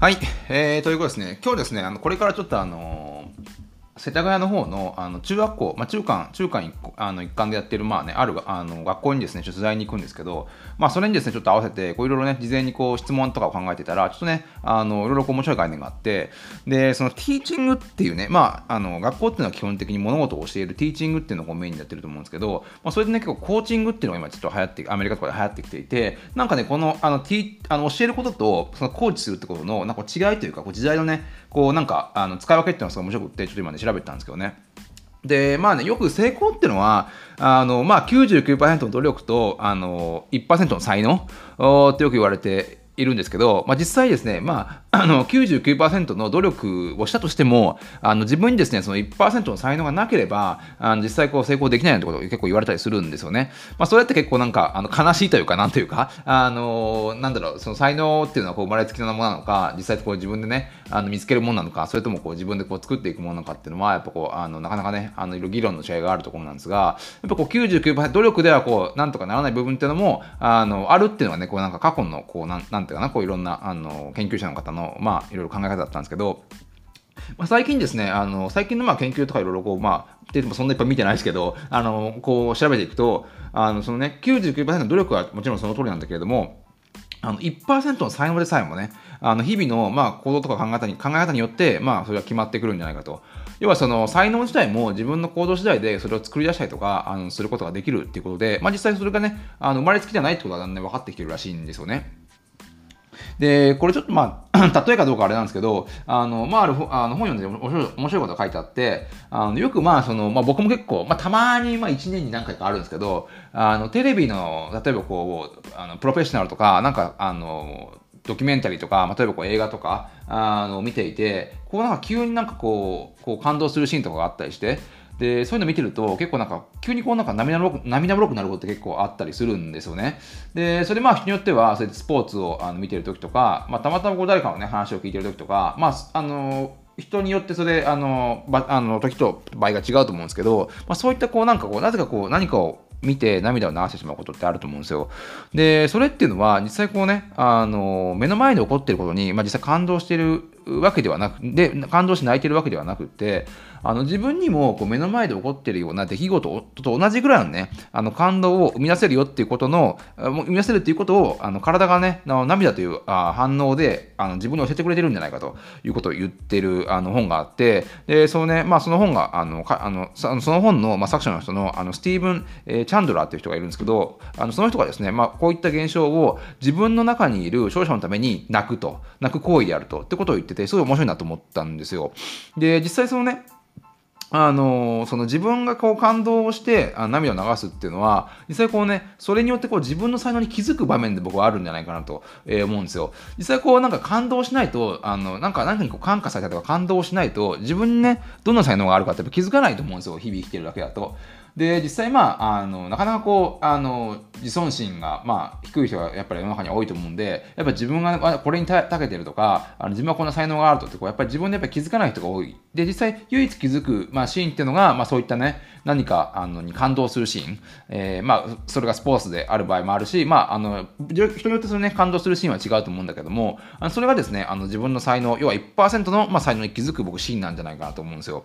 はい、えー、ということですね、今日ですね、あのこれからちょっとあの世田谷の方のあの中学校、まあ、中間中間1校あの一環でやってる、まあね、あるあの学校にですね取材に行くんですけど、まあ、それにですねちょっと合わせていろいろね事前にこう質問とかを考えてたらちょっとねあのいろいろ面白い概念があってでそのティーチングっていうね、まあ、あの学校っていうのは基本的に物事を教えるティーチングっていうのをメインでやってると思うんですけど、まあ、それでね結構コーチングっていうのが今ちょっと流行ってアメリカとかで流行ってきていてなんかねこのあのティあの教えることとそのコーチするってことのなんか違いというかこう時代のねこうなんかあの使い分けっていうのがすごい面白くてちょっと今ね調べてたんですけどね。で、まあね、よく成功っていうのは、あの、まあ99%の努力と、あの、1%の才能ってよく言われているんですけど、まあ、実際ですね、まあ、あの99%の努力をしたとしてもあの自分にですねその1%の才能がなければあの実際こう成功できないなんてことを結構言われたりするんですよね。まあ、それって結構なんかあの悲しいというかなんというかあのなんだろうその才能っていうのはこう生まれつきのものなのか実際こう自分でねあの見つけるものなのかそれともこう自分でこう作っていくものなのかっていうのはやっぱこうあのなかなかねあのいろいろ議論の違いがあるところなんですがやっぱこう99%努力ではこうなんとかならない部分っていうのもあのあるっていうのはねこうなんか過去のこうなんなんていうかなこういろんなあの研究者の方のまあいろいろ考え方だったんですけどまあ、最近ですね、あの最近のまあ研究とかいろいろこう、まあ、ってもそんないっぱい見てないですけど、あのこう調べていくと、あのそのね、99%の努力はもちろんその通りなんだけれども、あの1%の才能でさえもね、あの日々のまあ行動とか考え方に考え方によって、まあ、それが決まってくるんじゃないかと。要はその才能自体も自分の行動次第でそれを作り出したりとかあのすることができるっていうことで、まあ、実際それがね、あの生まれつきじゃないってことがだんだん分かってきてるらしいんですよね。で、これちょっとまあ、例えかどうかあれなんですけど、あの、まあ、あるあの本読んで面白い面白いこと書いてあって、あのよくまあ、その、まあ僕も結構、まあたまにまあ1年に何回かあるんですけど、あの、テレビの、例えばこう、あのプロフェッショナルとか、なんか、あの、ドキュメンタリーとか、例えばこう映画とか、あの、見ていて、こうなんか急になんかこう、こう感動するシーンとかがあったりして、でそういうの見てると結構なんか急にこうなんか涙もろく涙もろくなることって結構あったりするんですよね。でそれまあ人によってはそれスポーツをあの見てる時とか、まあ、たまたまこう誰かのね話を聞いてる時とかまああの人によってそれあのばあの時と場合が違うと思うんですけど、まあ、そういったこうなんかこうなぜかこう何かを見て涙を流してしまうことってあると思うんですよ。で、それっていうのは実際こうね、あの、目の前で起こってることに、まあ、実際感動してるわけではなく、で、感動して泣いてるわけではなくて、あの自分にもこう目の前で起こっているような出来事と同じぐらいのね、あの感動を生み出せるよっていうことの、生み出せるっていうことを、あの体がね、涙というあ反応であの自分に教えてくれてるんじゃないかということを言ってるあの本があって、で、そのね、まあその本が、あの、かあのその本の、まあ、作者の人のあのスティーブン、え、チャンドラーっていう人がいるんですけど、あのその人がですね、まあこういった現象を自分の中にいる勝者のために泣くと、泣く行為であると、ってことを言ってて、すごい面白いなと思ったんですよ。で、実際そのね、あのその自分がこう感動をしてあ涙を流すっていうのは実際こうねそれによってこう自分の才能に気づく場面で僕はあるんじゃないかなと、えー、思うんですよ。実際こうなんか感動しないとあのなんか何かにこう感化されたとか感動しないと自分にねどんな才能があるかって気づかないと思うんですよ。日々生きてるだけだと。で実際まああのなかなかこうあの自尊心が、まあ、低い人がやっぱり世の中には多いと思うんでやっぱ自分がこれにたけてるとかあの自分はこんな才能があるとってこうやっぱり自分でやっぱ気づかない人が多いで実際唯一気づく、まあ、シーンっていうのが、まあ、そういったね何かあのに感動するシーン、えー、まあ、それがスポーツである場合もあるし、まあ、あの人によってそれね感動するシーンは違うと思うんだけどもあのそれがですねあの自分の才能要は1%の、まあ、才能に気づく僕シーンなんじゃないかなと思うんですよ。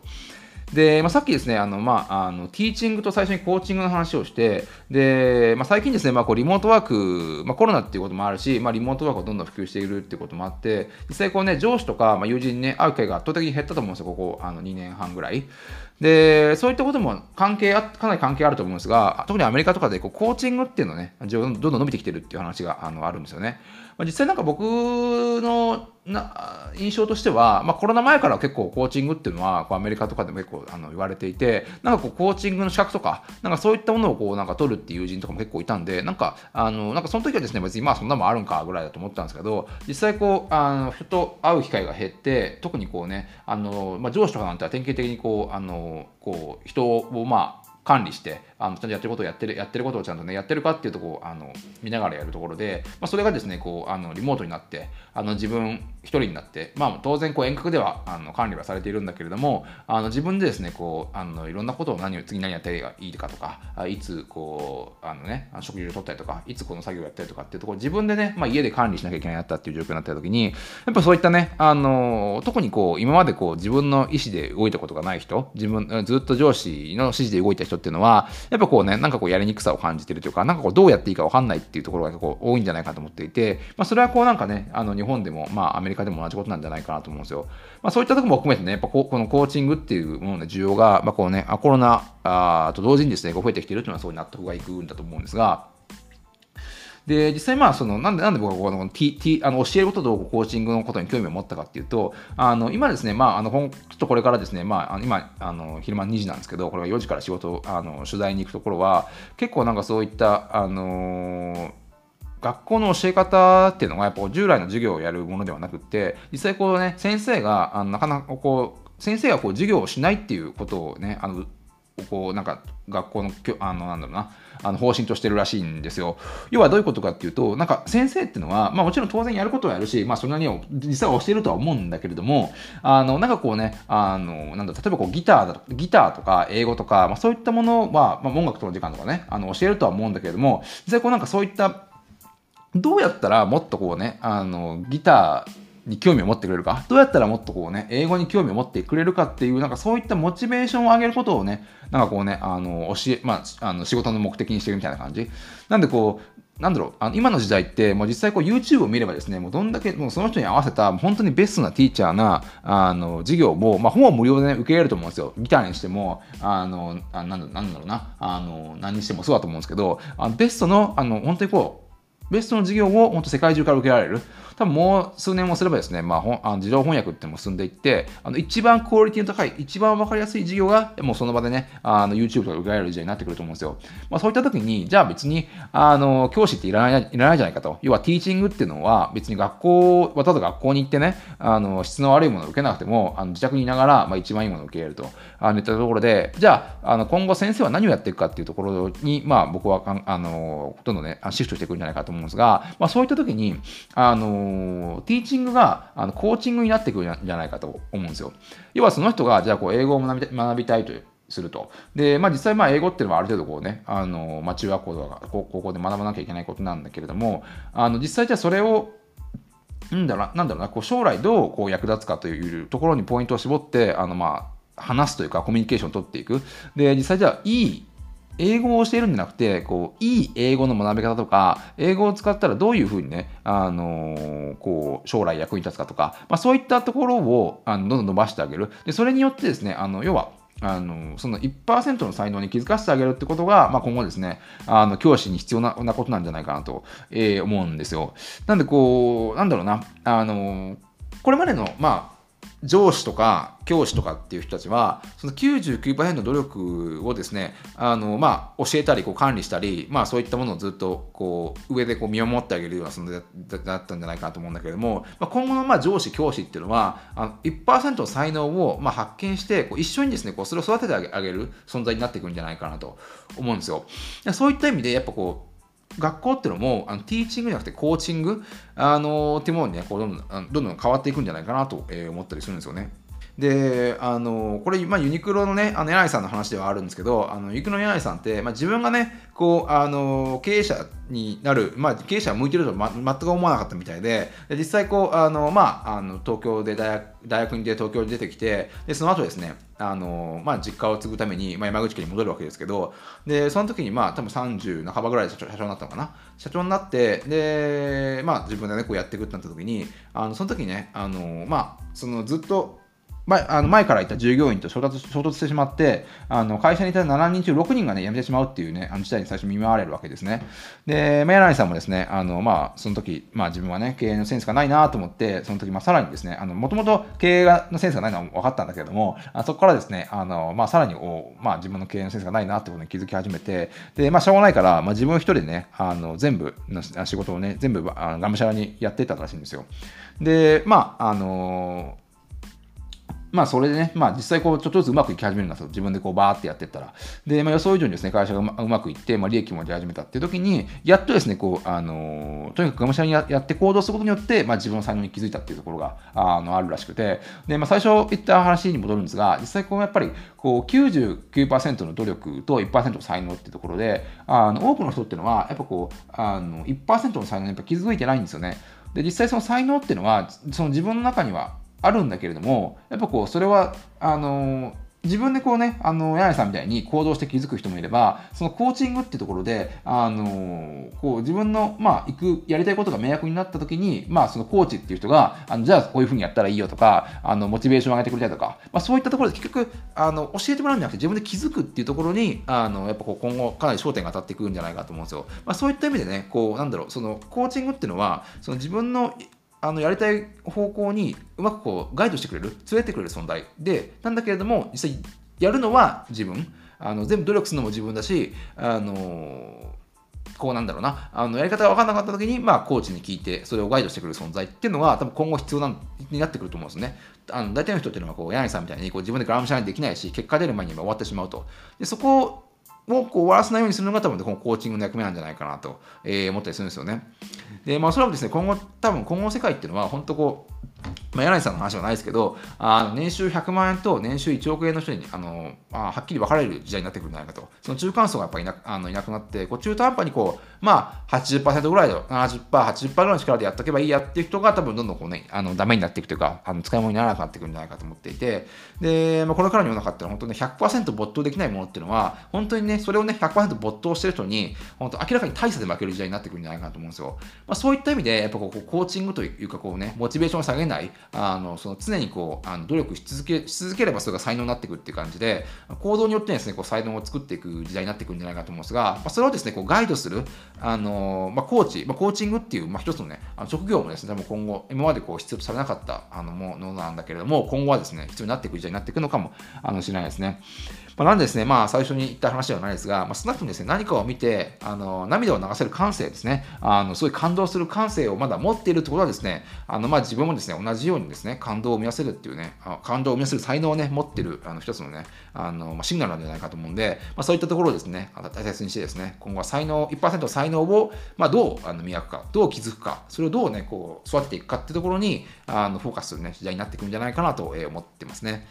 で、まあ、さっきですね、あの、まあ、あの、ティーチングと最初にコーチングの話をして、で、まあ、最近ですね、まあ、こう、リモートワーク、まあ、コロナっていうこともあるし、まあ、リモートワークがどんどん普及しているっていうこともあって、実際こうね、上司とか、まあ、友人にね、会う機会が圧倒的に減ったと思うんですよ、ここ、あの、2年半ぐらい。で、そういったことも関係あ、かなり関係あると思うんですが、特にアメリカとかでこうコーチングっていうのね、どんどん伸びてきてるっていう話があのあるんですよね。まあ、実際なんか僕のな印象としては、まあ、コロナ前から結構コーチングっていうのはこうアメリカとかでも結構あの言われていてなんかこうコーチングの資格とかなんかそういったものをこうなんか取るっていう友人とかも結構いたんでなんかあのなんかその時はですね別にまあそんなもんあるんかぐらいだと思ったんですけど実際こうあの人と会う機会が減って特にこうねあの、まあ、上司とかなんては典型的にこうあのこう人をまあ管理してあのちゃんとやってることをやってるやってることをちゃんとねやってるかっていうとこをあの見ながらやるところで、まあ、それがですねこうあのリモートになってあの自分一人になって、まあ、当然こう遠隔ではあの管理はされているんだけれどもあの自分でですねこうあのいろんなことを何を次何やったらいいかとかいつこうあのね食事を取ったりとかいつこの作業をやったりとかっていうところ自分でね、まあ、家で管理しなきゃいけないなったっていう状況になった時にやっぱそういったねあの特にこう今までこう自分の意思で動いたことがない人自分ずっと上司の指示で動いた人人っていうのはやっぱこうねなんかこうやりにくさを感じてるというかなんかこうどうやっていいか分かんないっていうところが結構多いんじゃないかと思っていて、まあ、それはこうなんかねあの日本でもまあアメリカでも同じことなんじゃないかなと思うんですよ。まあ、そういったとこも含めてねやっぱここのコーチングっていうものの需要が、まあ、こうねコロナと同時にですねこう増えてきてるっていうのはそういう納得がいくんだと思うんですが。で、実際まあ、その、なんで、なんで僕はこの T、T、あの、教えることとコーチングのことに興味を持ったかっていうと、あの、今ですね、まあ、あの、ちょっとこれからですね、まあ、今、あの、昼間2時なんですけど、これが4時から仕事、あの、取材に行くところは、結構なんかそういった、あの学校の教え方っていうのがやっぱ従来の授業をやるものではなくて実際こうね先生があのなかなかこう先生がこう授業をしないっていうことをねあのこうなんか学校のあのなんだろうなあの方針としてるらしいんですよ。要はどういうことかっていうと、なんか先生っていうのは、まあもちろん当然やることはやるし、まあそれなりに実は教えるとは思うんだけれども、あの、なんかこうね、あの、なんだ、例えばこうギターだギターとか英語とか、まあそういったものは、まあ音楽との時間とかね、あの教えるとは思うんだけれども、実際こうなんかそういったどうやったらもっとこうね、あの、ギター、に興味を持ってくれるか？どうやったらもっとこうね英語に興味を持ってくれるかっていうなんかそういったモチベーションを上げることをねなんかこうねあの教えまああの仕事の目的にしてるみたいな感じ。なんでこうなんだろうあの今の時代ってもう実際こう YouTube を見ればですねもうどんだけもうその人に合わせた本当にベストなティーチャーなあの授業も、まあ、ほぼ無料で、ね、受け入れると思うんですよ。ギターにしてもあのあなんだろうなあの何にしてもそうだと思うんですけどあのベストのあの本当にこうベストの授業を本当世界中から受けられる多分もう数年もすればですね、まあ、あの自動翻訳っても進んでいって、あの一番クオリティの高い、一番わかりやすい授業が、もうその場でね、あの YouTube とか受けられる時代になってくると思うんですよ。まあ、そういった時に、じゃあ別に、あの、教師っていらない、いらないじゃないかと。要は、ティーチングっていうのは、別に学校、わざわざ学校に行ってね、あの、質の悪いものを受けなくても、あの自宅にいながら、まあ、一番いいものを受け入れると。あの、いったところで、じゃあ、あの、今後先生は何をやっていくかっていうところに、まあ、僕は、あの、どんどんね、シフトしていくんじゃないかと思うんですが、まあ、そういった時に、あの、ティーチングがあのコーチングになってくるんじゃないかと思うんですよ。要はその人が、じゃあこう英語を学び学びたいとすると。で、まあ実際まあ英語っていうのはある程度こうね、あの、まあ中学校とか高校で学ばなきゃいけないことなんだけれども、あの実際じゃあそれをなんだろうな、なんだろうな、こう将来どうこう役立つかというところにポイントを絞って、あのまあ話すというかコミュニケーションを取っていく。で、実際じゃあいい英語を教えるんじゃなくて、こう、いい英語の学び方とか、英語を使ったらどういうふうにね、あのー、こう、将来役に立つかとか、まあ、そういったところを、あの、どんどん伸ばしてあげる。で、それによってですね、あの、要は、あのその1%の才能に気づかせてあげるってことが、まあ、今後ですね、あの教師に必要なことなんじゃないかなと、えー、思うんですよ。なんでこう、なんだろうな、あのこれまでの、まあ、上司とか教師とかっていう人たちはその99%の努力をですねあの、まあ、教えたりこう管理したり、まあ、そういったものをずっとこう上でこう見守ってあげるような存在だったんじゃないかなと思うんだけれども、まあ、今後のまあ上司教師っていうのはあの1%の才能をまあ発見してこう一緒にですねこうそれを育ててあげる存在になっていくんじゃないかなと思うんですよ。そういった意味でやっぱこう学校っていうのもあのティーチングじゃなくてコーチング？あのっていうものにねこうどんどんどんどん変わっていくんじゃないかなと、思ったりするんですよね。で、あの、これ、まあ、ユニクロのね、あの、柳井さんの話ではあるんですけど、あの、ユニクロの柳井さんって、まあ、自分がね、こう、あの、経営者になる、まあ、経営者向いてるとま、全く思わなかったみたいで、で実際、こう、あの、まあ、あの、東京で大学、大学に出て東京に出てきて、で、その後ですね、あの、まあ、実家を継ぐために、まあ、山口県に戻るわけですけど、で、その時に、まあ、多分30半ばぐらいで社長社長になったのかな？社長になって、で、まあ、自分でね、こうやっていくってなった時に、あの、その時にね、あの、まあ、そのずっと、前あの前からいた従業員と衝突衝突してしまってあの会社にいた7人中6人が、ね、辞めてしまうっていうねあの事態に最初見舞われるわけですね。でメアライさんもですねあの、まあ、その時、まあ、自分はね経営のセンスがないなと思ってその時、まあ、さらにですねもともと経営のセンスがないのは分かったんだけれどもあそこからですねあの、まあ、さらにお、まあ、自分の経営のセンスがないなってことに気づき始めてで、まあ、しょうがないから、まあ、自分一人でねあの全部の仕事をね全部あのがむしゃらにやっていったらしいんですよ。でまああのまあそれでね、まあ実際こうちょっとずつうまくいき始めるんですよ。自分でこうバーってやってったら。で、まあ予想以上にですね、会社がうまくいって、まあ利益も出始めたっていう時に、やっとですね、こう、あのー、とにかくがむしゃらにやって行動することによって、まあ自分の才能に気づいたっていうところが、あの、あるらしくて、で、まあ最初言った話に戻るんですが、実際こうやっぱり、こう99%の努力と1%の才能っていうところで、あの多くの人っていうのは、やっぱこう、あの1%の才能にやっぱ気づいてないんですよね。で、実際その才能っていうのは、その自分の中にはあるんだけれども、やっぱこう、それは、あの自分でこうね、あの、柳井さんみたいに行動して気づく人もいれば、そのコーチングっていうところで、あのこう、自分の、まあ、行く、やりたいことが明約になった時に、まあ、そのコーチっていう人が、あの、じゃあこういうふうにやったらいいよとか、あの、モチベーションを上げてくれたりとか、まあ、そういったところで結局、あの、教えてもらうんじゃなくて、自分で気づくっていうところに、あの、やっぱこう、今後、かなり焦点が当たってくるんじゃないかと思うんですよ。まあ、そういった意味でね、こう、なんだろう、その、コーチングっていうのは、その自分のあのやりたい方向にうまくこうガイドしてくれる？連れてくれる存在。でなんだけれども実際やるのは自分。あの全部努力するのも自分だしあのこうなんだろうな。あのやり方が分からなかった時に、まあ、コーチに聞いてそれをガイドしてくる存在っていうのが多分今後必要なになってくると思うんですね。あの大体の人っていうのはこう柳さんみたいにこう自分でガラムシャンできないし結果出る前に終わってしまうと。でそこをこう終わらせないようにするのが多分このコーチングの役目なんじゃないかなと、えー、思ったりするんですよね。で、まあ、そらくですね、今後、多分今後の世界っていうのは、本当こう、まあ、柳さんの話はないですけど、あの年収100万円と年収1億円の人にあの、まあ、はっきり分かれる時代になってくるんじゃないかと。その中間層がやっぱりいなあのいなくなって、こう中途半端にこう、まあ80%ぐらいで、70%、80%ぐらいの力でやっとけばいいやっていう人が多分どんどんこうね、あのダメになっていくというか、あの使い物にならなくなってくるんじゃないかと思っていて、で、まあ、これからの世の中っていうのは本当に100%没頭できないものっていうのは、本当にね、それをね、100%没頭してる人に、本当明らかに大差で負ける時代になってくるんじゃないかなと思うんですよ。まあ、そういった意味で、やっぱこうコーチングというか、こうね、モチベーションを下げない、あのその常にこうあの努力し続けし続ければそれが才能になっていくっていう感じで行動によってですねこう才能を作っていく時代になっていくんじゃないかと思うんですが、まあ、それをですねこうガイドするあの、まあ、コーチ、まあ、コーチングっていう、まあ、一つのねあの職業もですね多分今後今までこう必要とされなかったあのものなんだけれども今後はですね必要になっていく時代になっていくのかもあのしれないですね。まあ、なんですね、まあ、最初に言った話ではないですが、まあ、少なくともですね、何かを見て、あの涙を流せる感性ですね、あのすごいう感動する感性をまだ持っているということはですね、あのまあ自分もですね、同じようにですね、感動を生み出せるっていうね、感動を生み出せる才能をね、持ってるあの一つのね、あのまあ、シグナルなんじゃないかと思うんで、まあ、そういったところをですね、大切にしてですね、今後は才能、1%才能を、まあ、どうあの磨くか、どう気づくか、それをどうね、こう育てていくかっていうところにあのフォーカスするね、時代になっていくんじゃないかなと思ってますね。